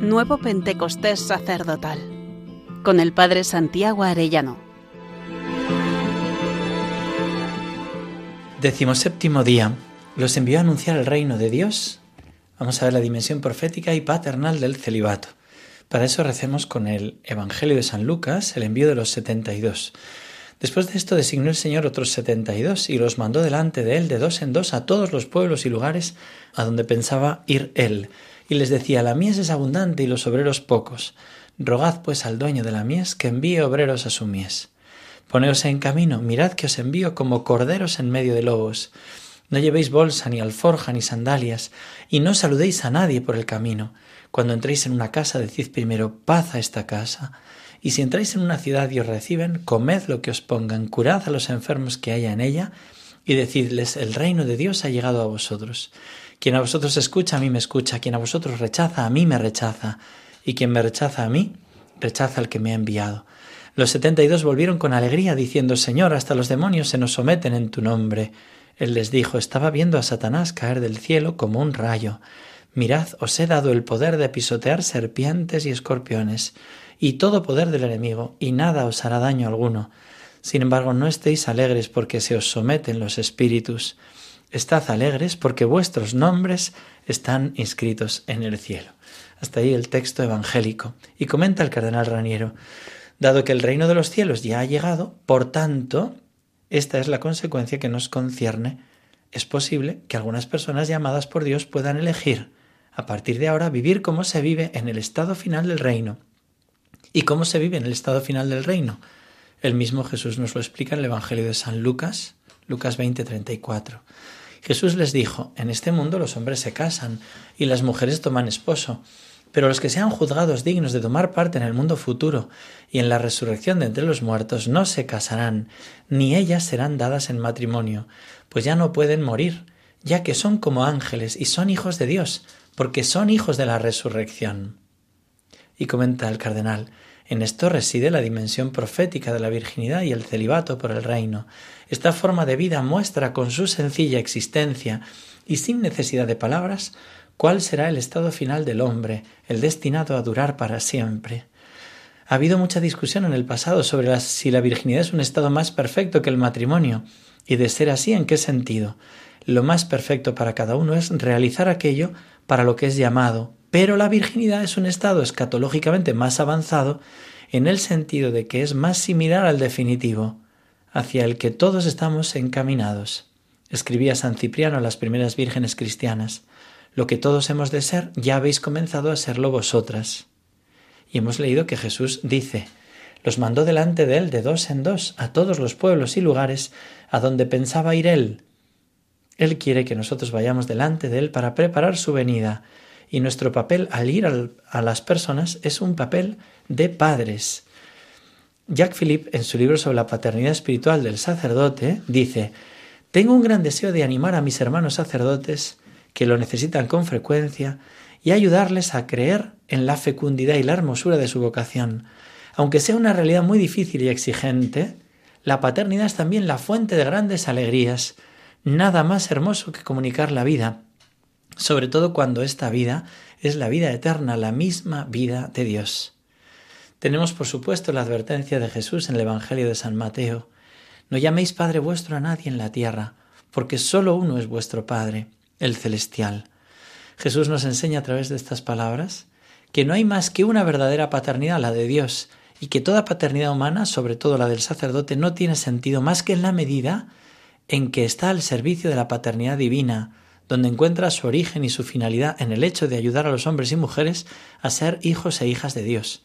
Nuevo Pentecostés Sacerdotal con el Padre Santiago Arellano. Decimos séptimo día. Los envió a anunciar el reino de Dios. Vamos a ver la dimensión profética y paternal del celibato. Para eso recemos con el Evangelio de San Lucas, el envío de los setenta y dos. Después de esto designó el Señor otros setenta y dos y los mandó delante de él de dos en dos a todos los pueblos y lugares a donde pensaba ir él. Y les decía, la mies es abundante y los obreros pocos. Rogad pues al dueño de la mies que envíe obreros a su mies. Poneos en camino, mirad que os envío como corderos en medio de lobos. No llevéis bolsa, ni alforja, ni sandalias, y no saludéis a nadie por el camino. Cuando entréis en una casa, decid primero paz a esta casa. Y si entráis en una ciudad y os reciben, comed lo que os pongan, curad a los enfermos que haya en ella, y decidles, el reino de Dios ha llegado a vosotros. Quien a vosotros escucha, a mí me escucha, quien a vosotros rechaza, a mí me rechaza, y quien me rechaza a mí, rechaza al que me ha enviado. Los setenta y dos volvieron con alegría, diciendo, Señor, hasta los demonios se nos someten en tu nombre. Él les dijo, estaba viendo a Satanás caer del cielo como un rayo. Mirad, os he dado el poder de pisotear serpientes y escorpiones, y todo poder del enemigo, y nada os hará daño alguno. Sin embargo, no estéis alegres porque se os someten los espíritus. Estad alegres porque vuestros nombres están inscritos en el cielo. Hasta ahí el texto evangélico. Y comenta el cardenal Raniero, dado que el reino de los cielos ya ha llegado, por tanto, esta es la consecuencia que nos concierne. Es posible que algunas personas llamadas por Dios puedan elegir, a partir de ahora, vivir como se vive en el estado final del reino. ¿Y cómo se vive en el estado final del reino? El mismo Jesús nos lo explica en el Evangelio de San Lucas, Lucas 20, 34. Jesús les dijo, en este mundo los hombres se casan y las mujeres toman esposo, pero los que sean juzgados dignos de tomar parte en el mundo futuro y en la resurrección de entre los muertos no se casarán, ni ellas serán dadas en matrimonio, pues ya no pueden morir, ya que son como ángeles y son hijos de Dios, porque son hijos de la resurrección. Y comenta el cardenal, en esto reside la dimensión profética de la virginidad y el celibato por el reino. Esta forma de vida muestra con su sencilla existencia y sin necesidad de palabras cuál será el estado final del hombre, el destinado a durar para siempre. Ha habido mucha discusión en el pasado sobre si la virginidad es un estado más perfecto que el matrimonio, y de ser así, ¿en qué sentido? Lo más perfecto para cada uno es realizar aquello para lo que es llamado, pero la virginidad es un estado escatológicamente más avanzado en el sentido de que es más similar al definitivo, hacia el que todos estamos encaminados. Escribía San Cipriano a las primeras vírgenes cristianas, lo que todos hemos de ser, ya habéis comenzado a serlo vosotras. Y hemos leído que Jesús dice, los mandó delante de él de dos en dos a todos los pueblos y lugares a donde pensaba ir él. Él quiere que nosotros vayamos delante de él para preparar su venida, y nuestro papel al ir a las personas es un papel de padres. Jack Philip, en su libro sobre la paternidad espiritual del sacerdote, dice, Tengo un gran deseo de animar a mis hermanos sacerdotes, que lo necesitan con frecuencia, y ayudarles a creer en la fecundidad y la hermosura de su vocación. Aunque sea una realidad muy difícil y exigente, la paternidad es también la fuente de grandes alegrías, nada más hermoso que comunicar la vida, sobre todo cuando esta vida es la vida eterna, la misma vida de Dios. Tenemos, por supuesto, la advertencia de Jesús en el Evangelio de San Mateo. No llaméis Padre vuestro a nadie en la tierra, porque sólo uno es vuestro Padre, el celestial. Jesús nos enseña a través de estas palabras que no hay más que una verdadera paternidad, la de Dios, y que toda paternidad humana, sobre todo la del sacerdote, no tiene sentido más que en la medida en que está al servicio de la paternidad divina, donde encuentra su origen y su finalidad en el hecho de ayudar a los hombres y mujeres a ser hijos e hijas de Dios.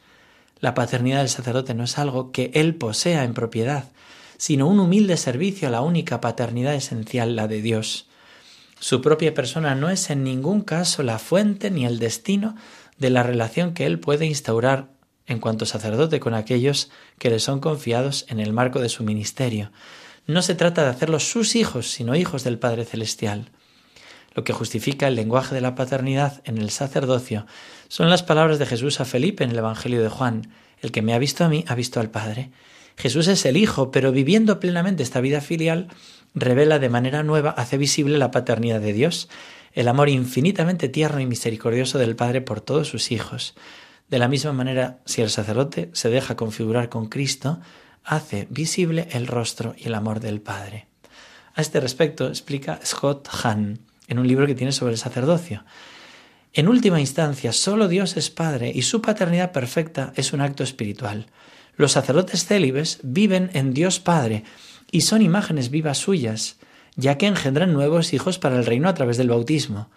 La paternidad del sacerdote no es algo que él posea en propiedad, sino un humilde servicio a la única paternidad esencial, la de Dios. Su propia persona no es en ningún caso la fuente ni el destino de la relación que él puede instaurar en cuanto sacerdote con aquellos que le son confiados en el marco de su ministerio. No se trata de hacerlos sus hijos, sino hijos del Padre Celestial. Lo que justifica el lenguaje de la paternidad en el sacerdocio son las palabras de Jesús a Felipe en el Evangelio de Juan. El que me ha visto a mí ha visto al Padre. Jesús es el Hijo, pero viviendo plenamente esta vida filial, revela de manera nueva, hace visible la paternidad de Dios. el amor infinitamente tierno y misericordioso del Padre por todos sus hijos. De la misma manera, si el sacerdote se deja configurar con Cristo, hace visible el rostro y el amor del Padre. A este respecto explica Scott Hahn en un libro que tiene sobre el sacerdocio. En última instancia, solo Dios es Padre y su paternidad perfecta es un acto espiritual. Los sacerdotes célibes viven en Dios Padre y son imágenes vivas suyas, ya que engendran nuevos hijos para el reino a través del bautismo.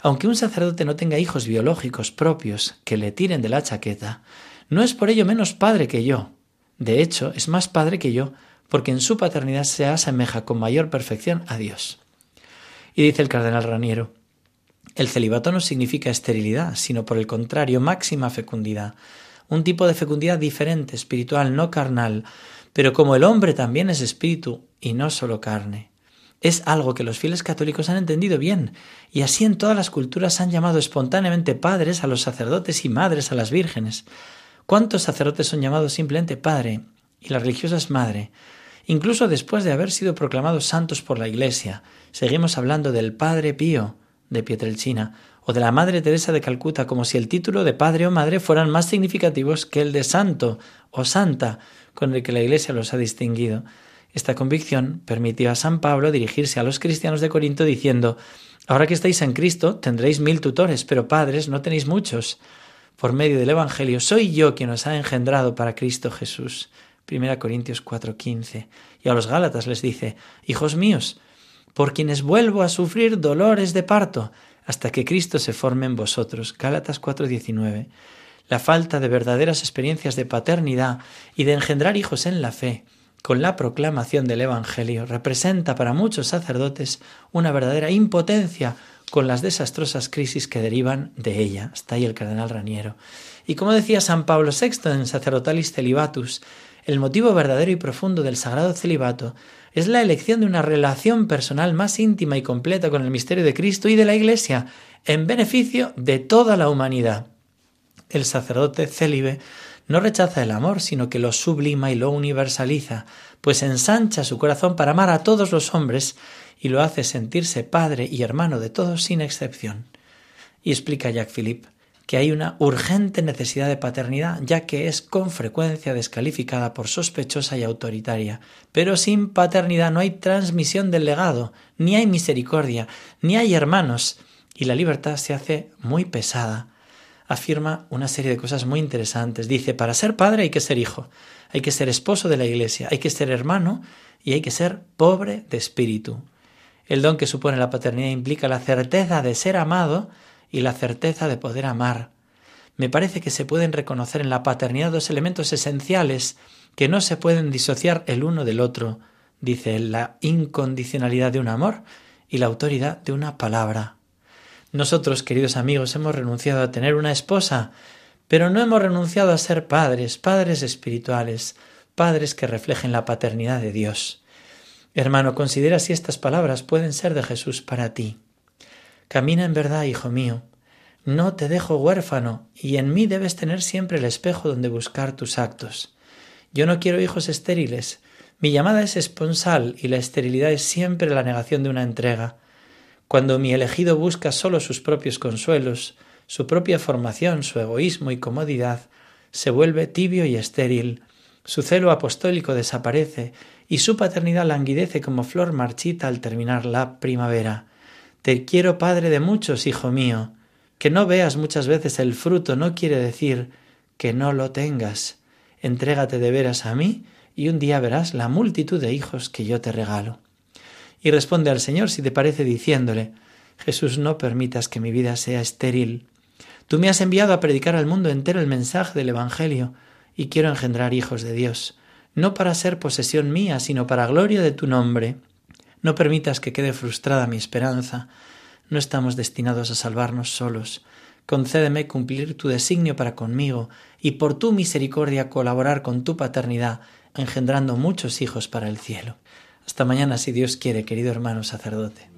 Aunque un sacerdote no tenga hijos biológicos propios que le tiren de la chaqueta, no es por ello menos padre que yo. De hecho, es más padre que yo, porque en su paternidad se asemeja con mayor perfección a Dios. Y dice el cardenal Raniero, el celibato no significa esterilidad, sino por el contrario, máxima fecundidad, un tipo de fecundidad diferente, espiritual, no carnal, pero como el hombre también es espíritu y no solo carne. Es algo que los fieles católicos han entendido bien, y así en todas las culturas han llamado espontáneamente padres a los sacerdotes y madres a las vírgenes. ¿Cuántos sacerdotes son llamados simplemente padre y las religiosas madre? Incluso después de haber sido proclamados santos por la Iglesia, seguimos hablando del Padre Pío de Pietrelcina o de la Madre Teresa de Calcuta como si el título de padre o madre fueran más significativos que el de santo o santa con el que la Iglesia los ha distinguido. Esta convicción permitió a San Pablo dirigirse a los cristianos de Corinto diciendo Ahora que estáis en Cristo tendréis mil tutores, pero padres no tenéis muchos. Por medio del Evangelio soy yo quien os ha engendrado para Cristo Jesús. 1 Corintios 4:15. Y a los Gálatas les dice Hijos míos, por quienes vuelvo a sufrir dolores de parto, hasta que Cristo se forme en vosotros. Gálatas 4:19. La falta de verdaderas experiencias de paternidad y de engendrar hijos en la fe, con la proclamación del Evangelio, representa para muchos sacerdotes una verdadera impotencia con las desastrosas crisis que derivan de ella. Está ahí el cardenal Raniero. Y como decía San Pablo VI en Sacerdotalis Celibatus, el motivo verdadero y profundo del sagrado celibato es la elección de una relación personal más íntima y completa con el misterio de Cristo y de la Iglesia, en beneficio de toda la humanidad. El sacerdote célibe no rechaza el amor, sino que lo sublima y lo universaliza, pues ensancha su corazón para amar a todos los hombres y lo hace sentirse padre y hermano de todos sin excepción. Y explica Jacques Philippe que hay una urgente necesidad de paternidad, ya que es con frecuencia descalificada por sospechosa y autoritaria. Pero sin paternidad no hay transmisión del legado, ni hay misericordia, ni hay hermanos, y la libertad se hace muy pesada. Afirma una serie de cosas muy interesantes. Dice, para ser padre hay que ser hijo, hay que ser esposo de la iglesia, hay que ser hermano y hay que ser pobre de espíritu. El don que supone la paternidad implica la certeza de ser amado, y la certeza de poder amar. Me parece que se pueden reconocer en la paternidad dos elementos esenciales que no se pueden disociar el uno del otro, dice la incondicionalidad de un amor y la autoridad de una palabra. Nosotros, queridos amigos, hemos renunciado a tener una esposa, pero no hemos renunciado a ser padres, padres espirituales, padres que reflejen la paternidad de Dios. Hermano, considera si estas palabras pueden ser de Jesús para ti. Camina en verdad, hijo mío. No te dejo huérfano, y en mí debes tener siempre el espejo donde buscar tus actos. Yo no quiero hijos estériles. Mi llamada es esponsal y la esterilidad es siempre la negación de una entrega. Cuando mi elegido busca solo sus propios consuelos, su propia formación, su egoísmo y comodidad, se vuelve tibio y estéril, su celo apostólico desaparece y su paternidad languidece como flor marchita al terminar la primavera. Te quiero Padre de muchos, hijo mío. Que no veas muchas veces el fruto no quiere decir que no lo tengas. Entrégate de veras a mí y un día verás la multitud de hijos que yo te regalo. Y responde al Señor si te parece diciéndole, Jesús, no permitas que mi vida sea estéril. Tú me has enviado a predicar al mundo entero el mensaje del Evangelio y quiero engendrar hijos de Dios, no para ser posesión mía, sino para gloria de tu nombre. No permitas que quede frustrada mi esperanza. No estamos destinados a salvarnos solos. Concédeme cumplir tu designio para conmigo y por tu misericordia colaborar con tu paternidad, engendrando muchos hijos para el cielo. Hasta mañana, si Dios quiere, querido hermano sacerdote.